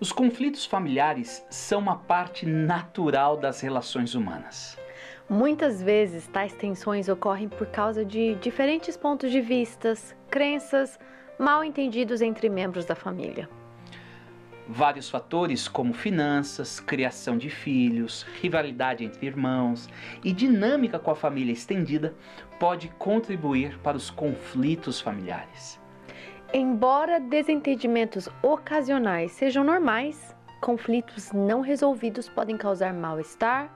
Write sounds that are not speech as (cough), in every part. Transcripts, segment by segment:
Os conflitos familiares são uma parte natural das relações humanas. Muitas vezes, tais tensões ocorrem por causa de diferentes pontos de vistas, crenças, mal entendidos entre membros da família. Vários fatores, como finanças, criação de filhos, rivalidade entre irmãos e dinâmica com a família estendida, pode contribuir para os conflitos familiares. Embora desentendimentos ocasionais sejam normais, conflitos não resolvidos podem causar mal-estar,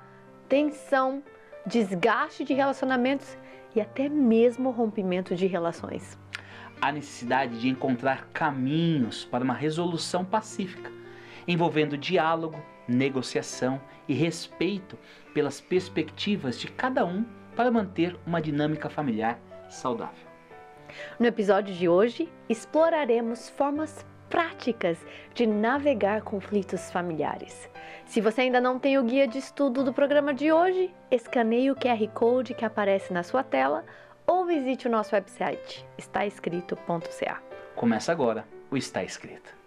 tensão, desgaste de relacionamentos e até mesmo rompimento de relações. Há necessidade de encontrar caminhos para uma resolução pacífica, envolvendo diálogo, negociação e respeito pelas perspectivas de cada um para manter uma dinâmica familiar saudável. No episódio de hoje, exploraremos formas práticas de navegar conflitos familiares. Se você ainda não tem o guia de estudo do programa de hoje, escaneie o QR Code que aparece na sua tela ou visite o nosso website estaescrito.ca. Começa agora o Está Escrito.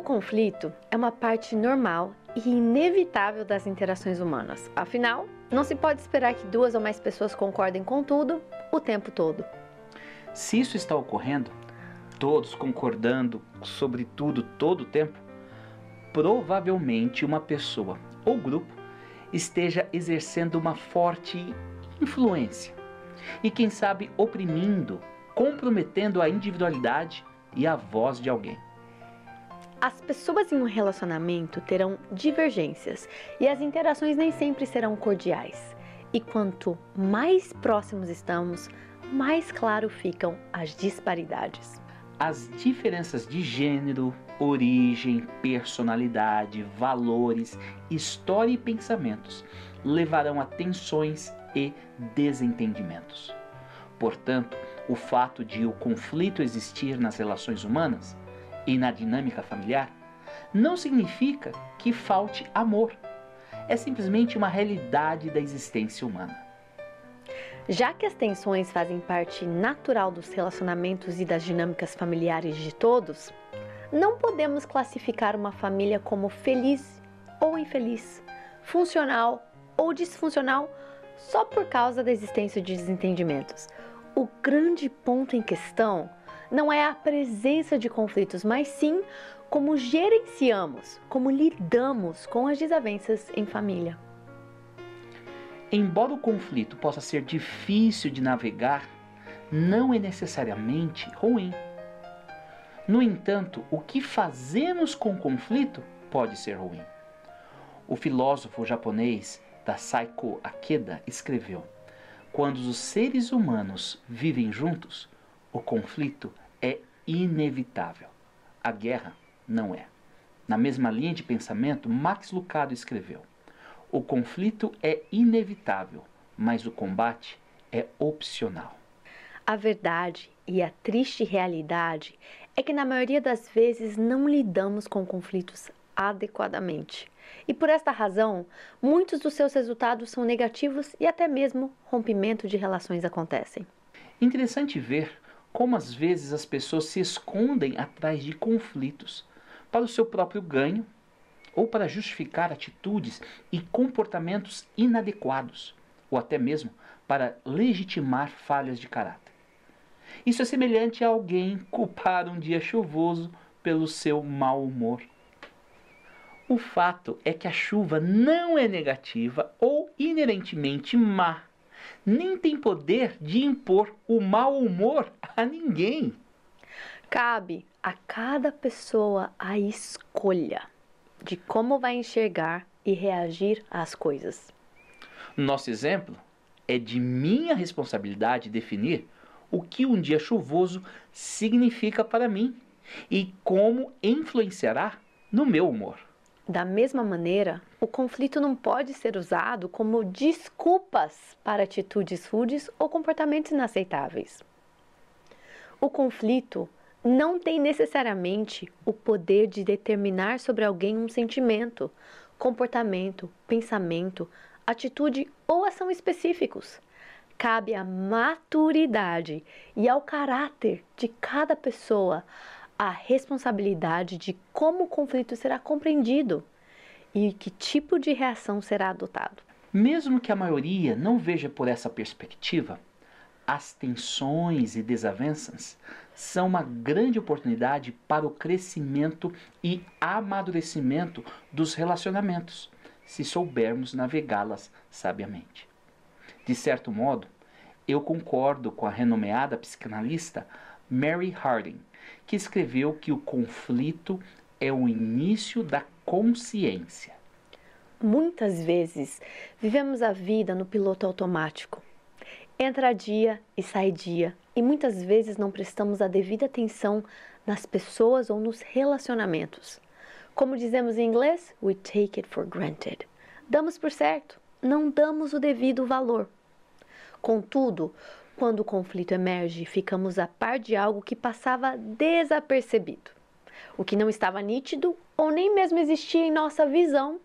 O conflito é uma parte normal e inevitável das interações humanas. Afinal, não se pode esperar que duas ou mais pessoas concordem com tudo o tempo todo. Se isso está ocorrendo, todos concordando sobre tudo todo o tempo, provavelmente uma pessoa ou grupo esteja exercendo uma forte influência e, quem sabe, oprimindo, comprometendo a individualidade e a voz de alguém. As pessoas em um relacionamento terão divergências e as interações nem sempre serão cordiais. E quanto mais próximos estamos, mais claro ficam as disparidades. As diferenças de gênero, origem, personalidade, valores, história e pensamentos levarão a tensões e desentendimentos. Portanto, o fato de o conflito existir nas relações humanas e na dinâmica familiar não significa que falte amor. É simplesmente uma realidade da existência humana. Já que as tensões fazem parte natural dos relacionamentos e das dinâmicas familiares de todos, não podemos classificar uma família como feliz ou infeliz, funcional ou disfuncional só por causa da existência de desentendimentos. O grande ponto em questão não é a presença de conflitos, mas sim como gerenciamos, como lidamos com as desavenças em família. Embora o conflito possa ser difícil de navegar, não é necessariamente ruim. No entanto, o que fazemos com o conflito pode ser ruim. O filósofo japonês Tasaiko Akeda escreveu: Quando os seres humanos vivem juntos, o conflito é inevitável. A guerra não é. Na mesma linha de pensamento, Max Lucado escreveu: O conflito é inevitável, mas o combate é opcional. A verdade e a triste realidade é que, na maioria das vezes, não lidamos com conflitos adequadamente. E por esta razão, muitos dos seus resultados são negativos e até mesmo rompimento de relações acontecem. Interessante ver como às vezes as pessoas se escondem atrás de conflitos para o seu próprio ganho ou para justificar atitudes e comportamentos inadequados, ou até mesmo para legitimar falhas de caráter. Isso é semelhante a alguém culpar um dia chuvoso pelo seu mau humor. O fato é que a chuva não é negativa ou inerentemente má nem tem poder de impor o mau humor a ninguém. Cabe a cada pessoa a escolha de como vai enxergar e reagir às coisas. Nosso exemplo é de minha responsabilidade definir o que um dia chuvoso significa para mim e como influenciará no meu humor. Da mesma maneira, o conflito não pode ser usado como desculpas para atitudes rudes ou comportamentos inaceitáveis. O conflito não tem necessariamente o poder de determinar sobre alguém um sentimento, comportamento, pensamento, atitude ou ação específicos. Cabe à maturidade e ao caráter de cada pessoa a responsabilidade de como o conflito será compreendido e que tipo de reação será adotado. Mesmo que a maioria não veja por essa perspectiva, as tensões e desavenças são uma grande oportunidade para o crescimento e amadurecimento dos relacionamentos, se soubermos navegá-las sabiamente. De certo modo, eu concordo com a renomeada psicanalista Mary Harding que escreveu que o conflito é o início da consciência. Muitas vezes vivemos a vida no piloto automático. Entra dia e sai dia, e muitas vezes não prestamos a devida atenção nas pessoas ou nos relacionamentos. Como dizemos em inglês, we take it for granted. Damos por certo, não damos o devido valor. Contudo, quando o conflito emerge, ficamos a par de algo que passava desapercebido. O que não estava nítido ou nem mesmo existia em nossa visão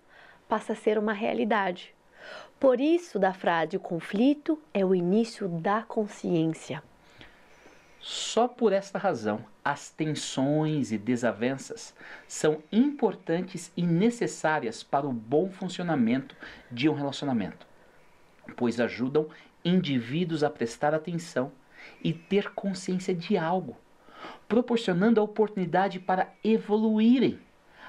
passa a ser uma realidade. Por isso, da frase o conflito é o início da consciência. Só por esta razão, as tensões e desavenças são importantes e necessárias para o bom funcionamento de um relacionamento, pois ajudam indivíduos a prestar atenção e ter consciência de algo, proporcionando a oportunidade para evoluírem,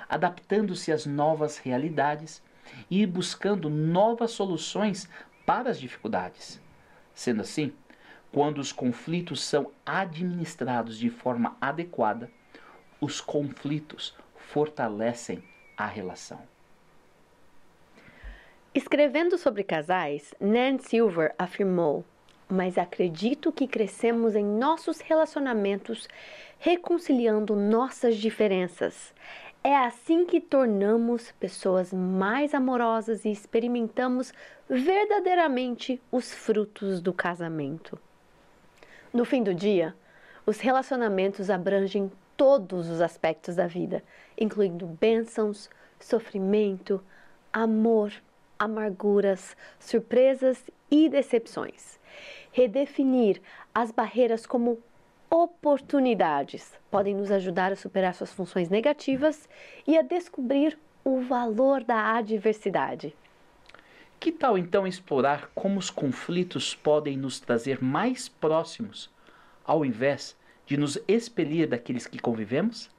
adaptando-se às novas realidades e buscando novas soluções para as dificuldades. Sendo assim, quando os conflitos são administrados de forma adequada, os conflitos fortalecem a relação. Escrevendo sobre casais, Nan Silver afirmou: Mas acredito que crescemos em nossos relacionamentos reconciliando nossas diferenças. É assim que tornamos pessoas mais amorosas e experimentamos verdadeiramente os frutos do casamento. No fim do dia, os relacionamentos abrangem todos os aspectos da vida, incluindo bênçãos, sofrimento, amor, amarguras, surpresas e decepções. Redefinir as barreiras como oportunidades podem nos ajudar a superar suas funções negativas e a descobrir o valor da adversidade. Que tal então explorar como os conflitos podem nos trazer mais próximos, ao invés de nos expelir daqueles que convivemos?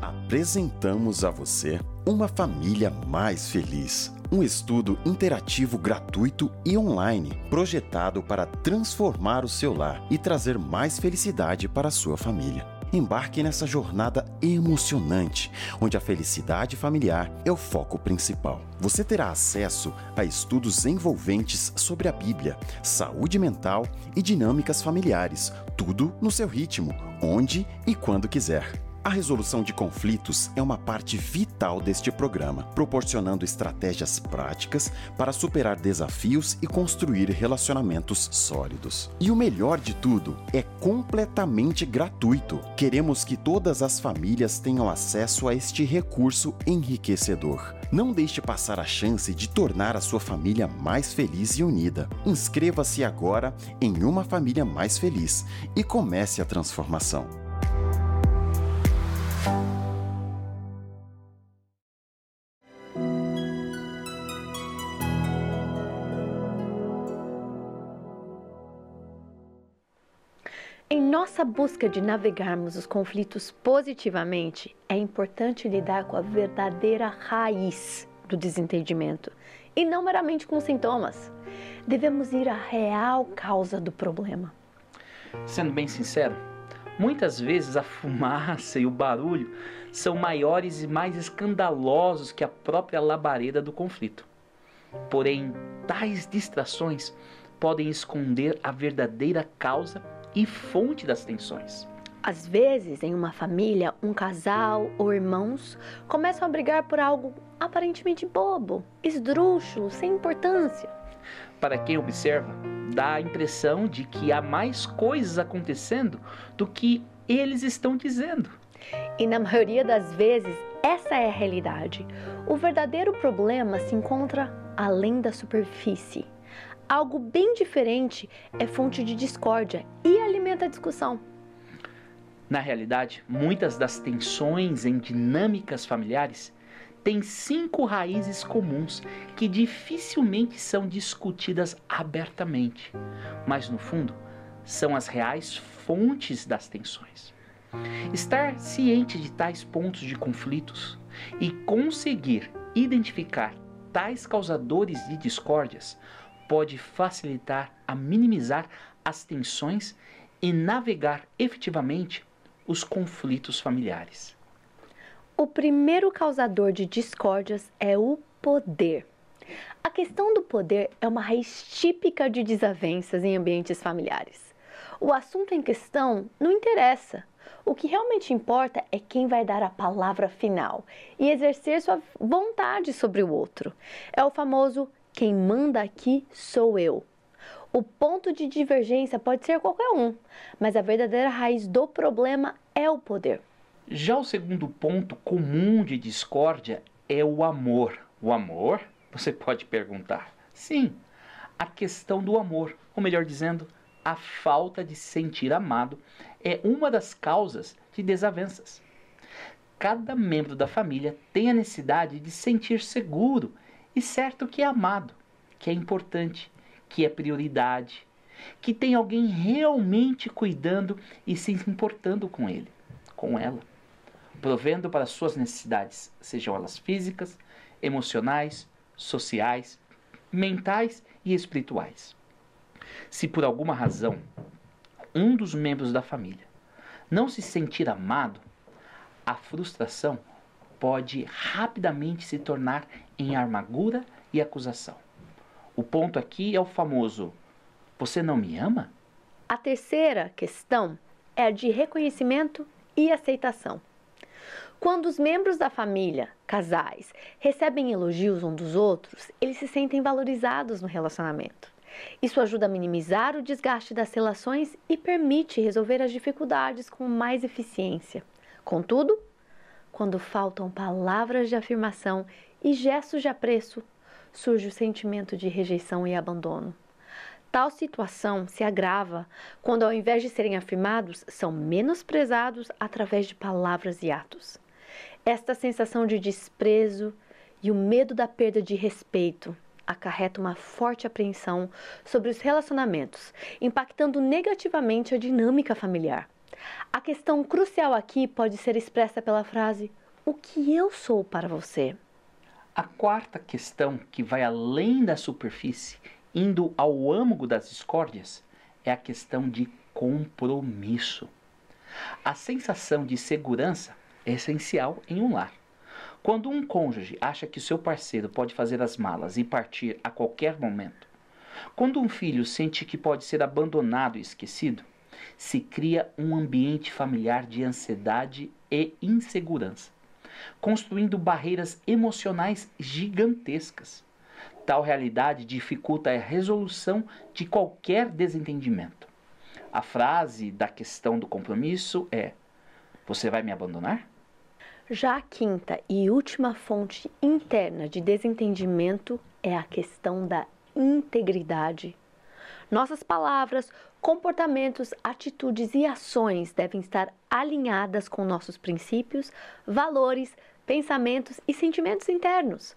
Apresentamos a você uma família mais feliz. Um estudo interativo gratuito e online, projetado para transformar o seu lar e trazer mais felicidade para a sua família. Embarque nessa jornada emocionante, onde a felicidade familiar é o foco principal. Você terá acesso a estudos envolventes sobre a Bíblia, saúde mental e dinâmicas familiares, tudo no seu ritmo, onde e quando quiser. A resolução de conflitos é uma parte vital deste programa, proporcionando estratégias práticas para superar desafios e construir relacionamentos sólidos. E o melhor de tudo, é completamente gratuito. Queremos que todas as famílias tenham acesso a este recurso enriquecedor. Não deixe passar a chance de tornar a sua família mais feliz e unida. Inscreva-se agora em Uma Família Mais Feliz e comece a transformação. Em nossa busca de navegarmos os conflitos positivamente, é importante lidar com a verdadeira raiz do desentendimento e não meramente com sintomas. Devemos ir à real causa do problema. Sendo bem sincero, Muitas vezes a fumaça e o barulho são maiores e mais escandalosos que a própria labareda do conflito. Porém, tais distrações podem esconder a verdadeira causa e fonte das tensões. Às vezes, em uma família, um casal ou irmãos começam a brigar por algo aparentemente bobo, esdrúxulo, sem importância. Para quem observa, dá a impressão de que há mais coisas acontecendo do que eles estão dizendo. E na maioria das vezes, essa é a realidade. O verdadeiro problema se encontra além da superfície. Algo bem diferente é fonte de discórdia e alimenta a discussão. Na realidade, muitas das tensões em dinâmicas familiares têm cinco raízes comuns que dificilmente são discutidas abertamente, mas no fundo são as reais fontes das tensões. Estar ciente de tais pontos de conflitos e conseguir identificar tais causadores de discórdias pode facilitar a minimizar as tensões e navegar efetivamente os conflitos familiares. O primeiro causador de discórdias é o poder. A questão do poder é uma raiz típica de desavenças em ambientes familiares. O assunto em questão não interessa. O que realmente importa é quem vai dar a palavra final e exercer sua vontade sobre o outro. É o famoso quem manda aqui sou eu. O ponto de divergência pode ser qualquer um, mas a verdadeira raiz do problema é o poder. Já o segundo ponto comum de discórdia é o amor. O amor? Você pode perguntar. Sim, a questão do amor, ou melhor dizendo, a falta de sentir amado, é uma das causas de desavenças. Cada membro da família tem a necessidade de sentir seguro e certo que é amado, que é importante, que é prioridade, que tem alguém realmente cuidando e se importando com ele, com ela, provendo para suas necessidades, sejam elas físicas, emocionais, sociais, mentais e espirituais. Se por alguma razão um dos membros da família não se sentir amado, a frustração pode rapidamente se tornar em amargura e acusação. O ponto aqui é o famoso: Você não me ama? A terceira questão é a de reconhecimento e aceitação. Quando os membros da família, casais, recebem elogios um dos outros, eles se sentem valorizados no relacionamento. Isso ajuda a minimizar o desgaste das relações e permite resolver as dificuldades com mais eficiência. Contudo, quando faltam palavras de afirmação e gestos de apreço, surge o sentimento de rejeição e abandono. Tal situação se agrava quando, ao invés de serem afirmados, são menosprezados através de palavras e atos. Esta sensação de desprezo e o medo da perda de respeito acarreta uma forte apreensão sobre os relacionamentos, impactando negativamente a dinâmica familiar. A questão crucial aqui pode ser expressa pela frase: O que eu sou para você? A quarta questão, que vai além da superfície, indo ao âmago das discórdias, é a questão de compromisso. A sensação de segurança essencial em um lar. Quando um cônjuge acha que seu parceiro pode fazer as malas e partir a qualquer momento, quando um filho sente que pode ser abandonado e esquecido, se cria um ambiente familiar de ansiedade e insegurança construindo barreiras emocionais gigantescas. Tal realidade dificulta a resolução de qualquer desentendimento. A frase da questão do compromisso é: Você vai me abandonar? Já a quinta e última fonte interna de desentendimento é a questão da integridade. Nossas palavras, comportamentos, atitudes e ações devem estar alinhadas com nossos princípios, valores, pensamentos e sentimentos internos.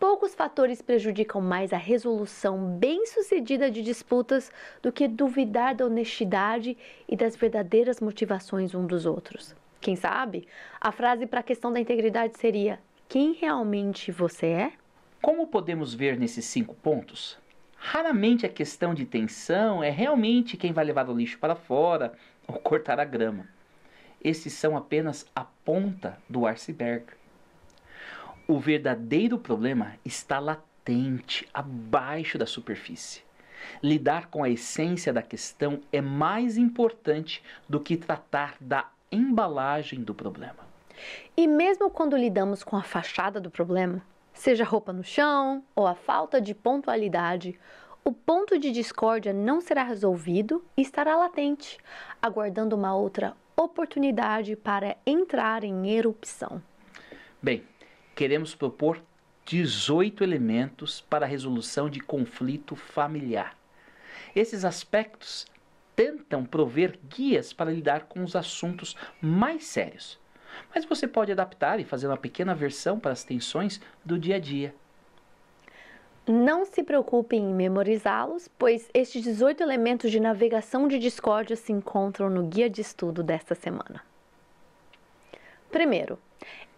Poucos fatores prejudicam mais a resolução bem-sucedida de disputas do que duvidar da honestidade e das verdadeiras motivações um dos outros. Quem sabe, a frase para a questão da integridade seria: Quem realmente você é? Como podemos ver nesses cinco pontos, Raramente a questão de tensão é realmente quem vai levar o lixo para fora, ou cortar a grama. Esses são apenas a ponta do iceberg. O verdadeiro problema está latente, abaixo da superfície. Lidar com a essência da questão é mais importante do que tratar da embalagem do problema. E mesmo quando lidamos com a fachada do problema, seja roupa no chão ou a falta de pontualidade, o ponto de discórdia não será resolvido e estará latente, aguardando uma outra oportunidade para entrar em erupção. Bem, queremos propor 18 elementos para a resolução de conflito familiar. Esses aspectos tentam prover guias para lidar com os assuntos mais sérios. Mas você pode adaptar e fazer uma pequena versão para as tensões do dia a dia. Não se preocupe em memorizá-los, pois estes 18 elementos de navegação de discórdia se encontram no guia de estudo desta semana. Primeiro,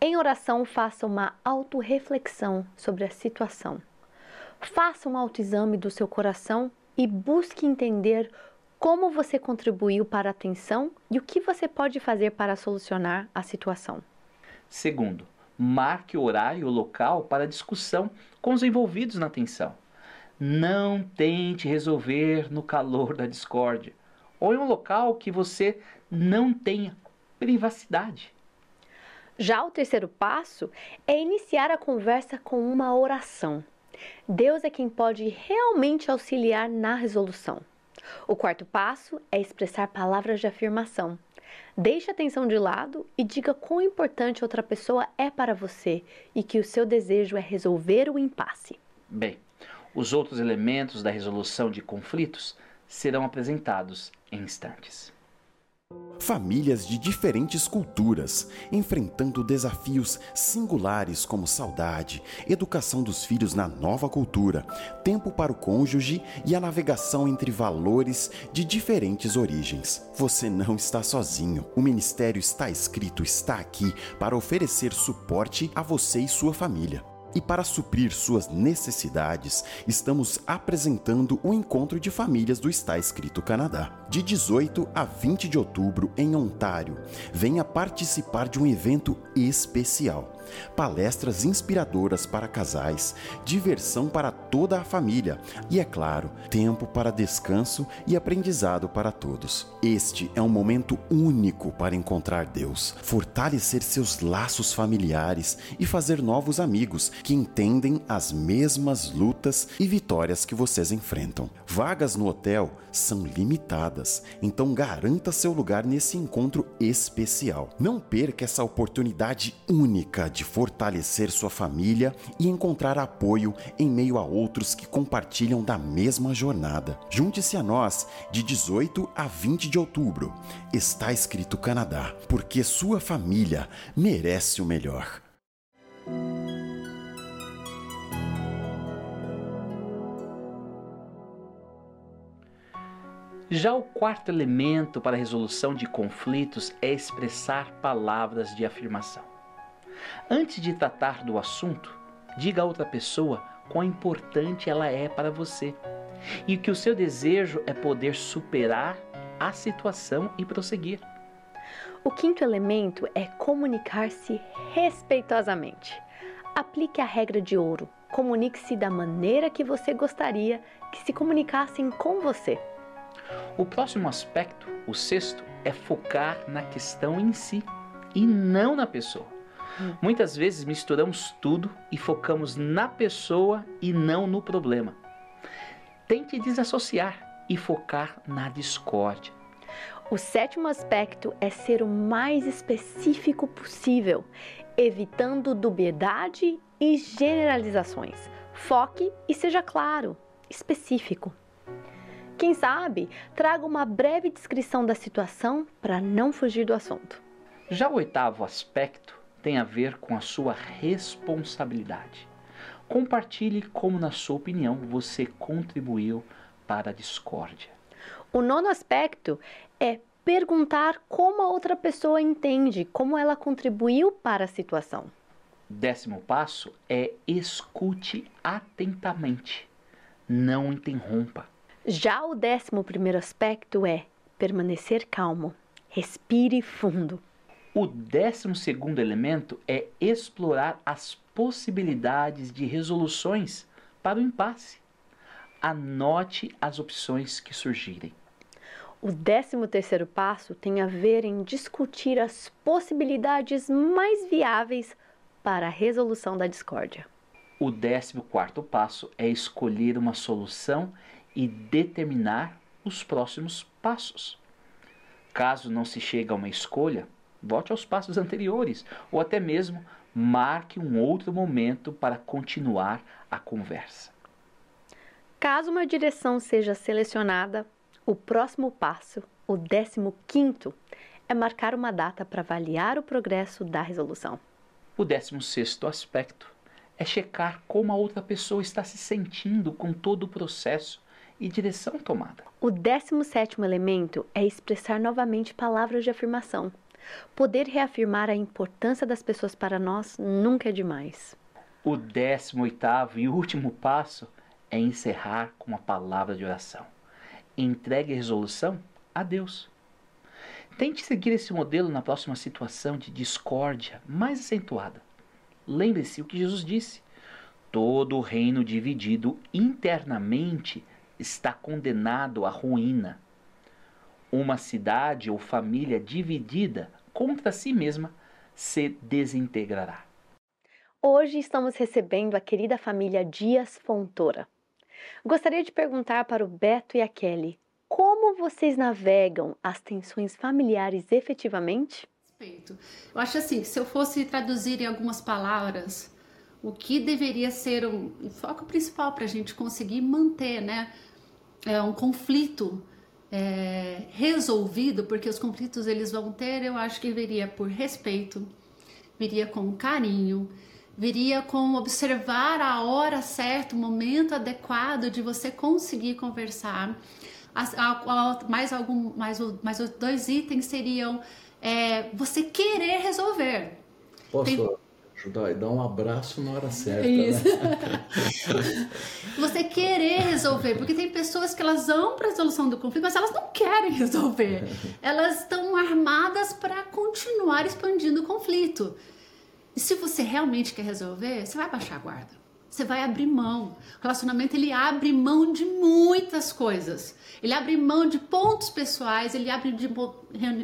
em oração, faça uma autorreflexão sobre a situação. Faça um autoexame do seu coração e busque entender como você contribuiu para a tensão e o que você pode fazer para solucionar a situação. Segundo, marque o horário e o local para discussão com os envolvidos na tensão. Não tente resolver no calor da discórdia ou em um local que você não tenha privacidade. Já o terceiro passo é iniciar a conversa com uma oração. Deus é quem pode realmente auxiliar na resolução. O quarto passo é expressar palavras de afirmação. Deixe a tensão de lado e diga quão importante outra pessoa é para você e que o seu desejo é resolver o impasse. Bem, os outros elementos da resolução de conflitos serão apresentados em instantes. Famílias de diferentes culturas, enfrentando desafios singulares como saudade, educação dos filhos na nova cultura, tempo para o cônjuge e a navegação entre valores de diferentes origens. Você não está sozinho. O Ministério Está Escrito está aqui para oferecer suporte a você e sua família. E para suprir suas necessidades, estamos apresentando o Encontro de Famílias do Está Escrito Canadá. De 18 a 20 de outubro, em Ontário, venha participar de um evento especial palestras inspiradoras para casais, diversão para toda a família e, é claro, tempo para descanso e aprendizado para todos. Este é um momento único para encontrar Deus, fortalecer seus laços familiares e fazer novos amigos que entendem as mesmas lutas e vitórias que vocês enfrentam. Vagas no hotel são limitadas, então garanta seu lugar nesse encontro especial. Não perca essa oportunidade única de fortalecer sua família e encontrar apoio em meio a outros que compartilham da mesma jornada. Junte-se a nós de 18 a 20 de outubro. Está escrito Canadá, porque sua família merece o melhor. Já o quarto elemento para a resolução de conflitos é expressar palavras de afirmação. Antes de tratar do assunto, diga a outra pessoa quão importante ela é para você e que o seu desejo é poder superar a situação e prosseguir. O quinto elemento é comunicar-se respeitosamente. Aplique a regra de ouro. Comunique-se da maneira que você gostaria que se comunicassem com você. O próximo aspecto, o sexto, é focar na questão em si e não na pessoa. Muitas vezes misturamos tudo e focamos na pessoa e não no problema. Tente desassociar e focar na discórdia. O sétimo aspecto é ser o mais específico possível, evitando dubiedade e generalizações. Foque e seja claro, específico. Quem sabe, traga uma breve descrição da situação para não fugir do assunto. Já o oitavo aspecto tem a ver com a sua responsabilidade. Compartilhe como, na sua opinião, você contribuiu para a discórdia. O nono aspecto é perguntar como a outra pessoa entende, como ela contribuiu para a situação. Décimo passo é escute atentamente. Não interrompa. Já o décimo primeiro aspecto é permanecer calmo. Respire fundo. O décimo segundo elemento é explorar as possibilidades de resoluções para o impasse. Anote as opções que surgirem. O décimo terceiro passo tem a ver em discutir as possibilidades mais viáveis para a resolução da discórdia. O décimo quarto passo é escolher uma solução e determinar os próximos passos. Caso não se chegue a uma escolha, volte aos passos anteriores ou até mesmo marque um outro momento para continuar a conversa. Caso uma direção seja selecionada, o próximo passo, o décimo quinto, é marcar uma data para avaliar o progresso da resolução. O décimo sexto aspecto é checar como a outra pessoa está se sentindo com todo o processo e direção tomada. O décimo sétimo elemento é expressar novamente palavras de afirmação. Poder reafirmar a importância das pessoas para nós nunca é demais. O décimo oitavo e último passo é encerrar com uma palavra de oração. Entregue a resolução a Deus. Tente seguir esse modelo na próxima situação de discórdia mais acentuada. Lembre-se o que Jesus disse: todo reino dividido internamente está condenado à ruína. Uma cidade ou família dividida contra si mesma se desintegrará. Hoje estamos recebendo a querida família Dias Fontoura. Gostaria de perguntar para o Beto e a Kelly como vocês navegam as tensões familiares efetivamente? Respeito. Eu acho assim, que se eu fosse traduzir em algumas palavras, o que deveria ser um, um foco principal para a gente conseguir manter, né, é, um conflito é, resolvido, porque os conflitos eles vão ter, eu acho que viria por respeito, viria com carinho, viria com observar a hora certa, o momento adequado de você conseguir conversar. Mais algum, mais, mais os dois itens seriam é, você querer resolver. Posso Tem... ajudar e dar um abraço na hora certa? Isso. Né? (laughs) você querer resolver, porque tem pessoas que elas vão para a resolução do conflito, mas elas não querem resolver. Elas estão armadas para continuar expandindo o conflito. E se você realmente quer resolver, você vai baixar a guarda. Você vai abrir mão. O relacionamento ele abre mão de muitas coisas. Ele abre mão de pontos pessoais, ele abre de,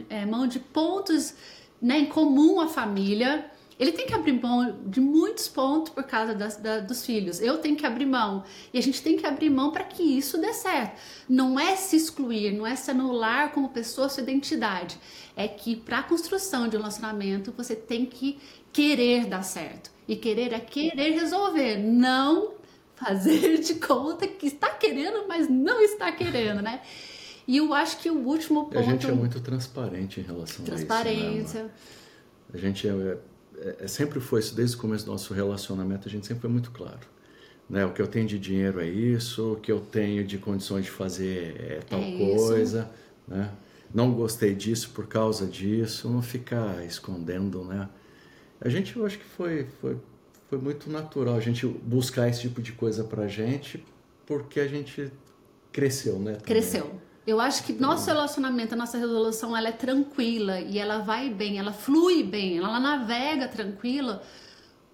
é, mão de pontos né, em comum à família. Ele tem que abrir mão de muitos pontos por causa das, da, dos filhos. Eu tenho que abrir mão. E a gente tem que abrir mão para que isso dê certo. Não é se excluir, não é se anular como pessoa sua identidade. É que para a construção de um relacionamento você tem que querer dar certo. E querer é querer resolver, não fazer (laughs) de conta que está querendo, mas não está querendo, né? E eu acho que o último ponto. A gente é muito transparente em relação a isso. Né, Transparência. Né, a gente é, é, é, sempre foi isso, desde o começo do nosso relacionamento, a gente sempre foi muito claro. Né? O que eu tenho de dinheiro é isso, o que eu tenho de condições de fazer é tal é coisa. Né? Não gostei disso por causa disso, não ficar escondendo, né? A gente, eu acho que foi, foi, foi muito natural a gente buscar esse tipo de coisa pra gente, porque a gente cresceu, né? Também. Cresceu. Eu acho que nosso relacionamento, a nossa resolução, ela é tranquila e ela vai bem, ela flui bem, ela navega tranquila,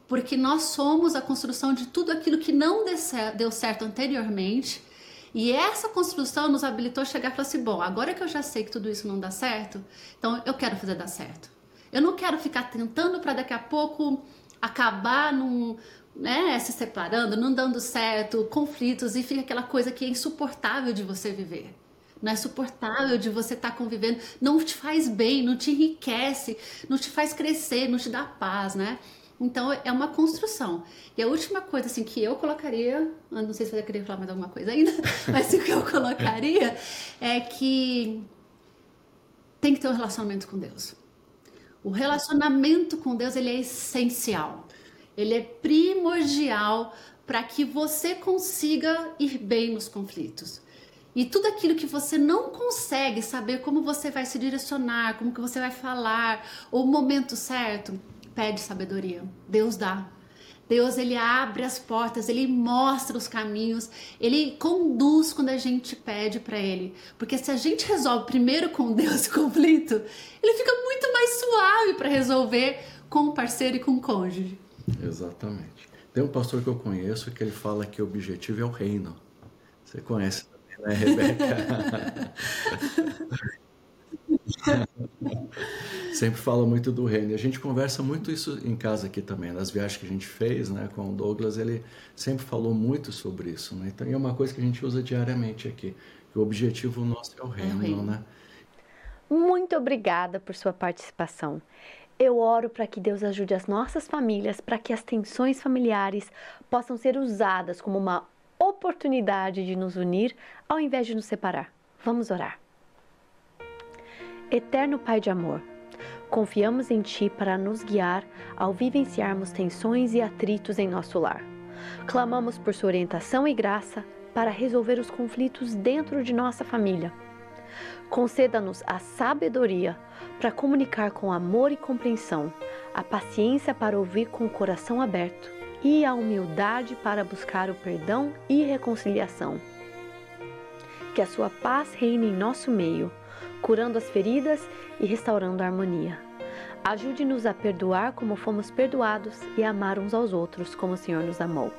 porque nós somos a construção de tudo aquilo que não deu certo anteriormente. E essa construção nos habilitou a chegar e falar assim: bom, agora que eu já sei que tudo isso não dá certo, então eu quero fazer dar certo. Eu não quero ficar tentando para daqui a pouco acabar num, né, se separando, não dando certo, conflitos e fica aquela coisa que é insuportável de você viver. Não é suportável de você estar tá convivendo, não te faz bem, não te enriquece, não te faz crescer, não te dá paz, né? Então é uma construção. E a última coisa assim que eu colocaria, não sei se você querer falar mais alguma coisa ainda, (laughs) mas o que eu colocaria é que tem que ter um relacionamento com Deus. O relacionamento com Deus ele é essencial. Ele é primordial para que você consiga ir bem nos conflitos. E tudo aquilo que você não consegue saber como você vai se direcionar, como que você vai falar, o momento certo, pede sabedoria. Deus dá. Deus ele abre as portas, ele mostra os caminhos, ele conduz quando a gente pede para ele. Porque se a gente resolve primeiro com Deus (laughs) o conflito, ele fica muito mais suave para resolver com o parceiro e com o cônjuge. Exatamente. Tem um pastor que eu conheço que ele fala que o objetivo é o reino. Você conhece né, Rebeca? (laughs) Sempre fala muito do reino. A gente conversa muito isso em casa aqui também. Nas viagens que a gente fez né, com o Douglas, ele sempre falou muito sobre isso. Né? Então é uma coisa que a gente usa diariamente aqui. o objetivo nosso é o reino, é o reino. né? Muito obrigada por sua participação. Eu oro para que Deus ajude as nossas famílias, para que as tensões familiares possam ser usadas como uma oportunidade de nos unir ao invés de nos separar. Vamos orar. Eterno Pai de amor, confiamos em Ti para nos guiar ao vivenciarmos tensões e atritos em nosso lar. Clamamos por Sua orientação e graça para resolver os conflitos dentro de nossa família. Conceda-nos a sabedoria para comunicar com amor e compreensão, a paciência para ouvir com o coração aberto e a humildade para buscar o perdão e reconciliação. Que a Sua paz reine em nosso meio curando as feridas e restaurando a harmonia. Ajude-nos a perdoar como fomos perdoados e a amar uns aos outros como o Senhor nos amou.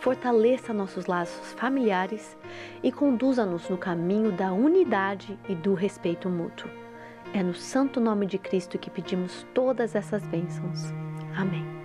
Fortaleça nossos laços familiares e conduza-nos no caminho da unidade e do respeito mútuo. É no santo nome de Cristo que pedimos todas essas bênçãos. Amém.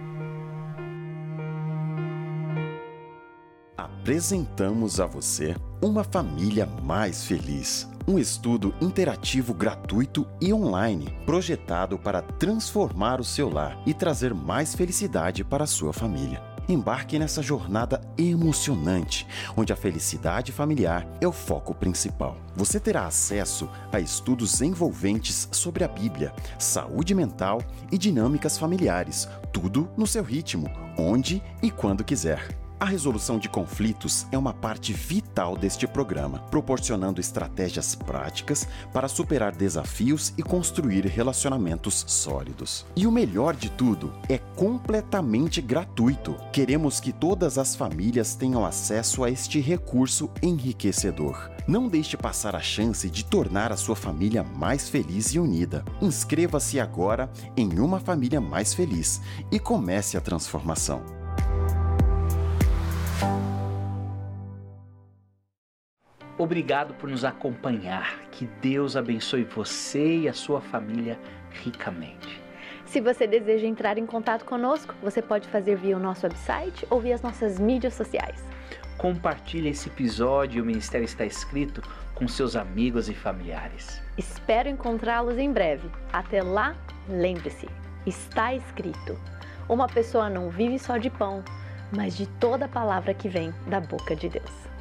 Apresentamos a você uma família mais feliz um estudo interativo gratuito e online, projetado para transformar o seu lar e trazer mais felicidade para a sua família. Embarque nessa jornada emocionante, onde a felicidade familiar é o foco principal. Você terá acesso a estudos envolventes sobre a Bíblia, saúde mental e dinâmicas familiares, tudo no seu ritmo, onde e quando quiser. A resolução de conflitos é uma parte vital deste programa, proporcionando estratégias práticas para superar desafios e construir relacionamentos sólidos. E o melhor de tudo, é completamente gratuito. Queremos que todas as famílias tenham acesso a este recurso enriquecedor. Não deixe passar a chance de tornar a sua família mais feliz e unida. Inscreva-se agora em Uma Família Mais Feliz e comece a transformação. Obrigado por nos acompanhar. Que Deus abençoe você e a sua família ricamente. Se você deseja entrar em contato conosco, você pode fazer via o nosso website ou via as nossas mídias sociais. Compartilhe esse episódio e o Ministério está escrito com seus amigos e familiares. Espero encontrá-los em breve. Até lá, lembre-se, está escrito: uma pessoa não vive só de pão, mas de toda palavra que vem da boca de Deus.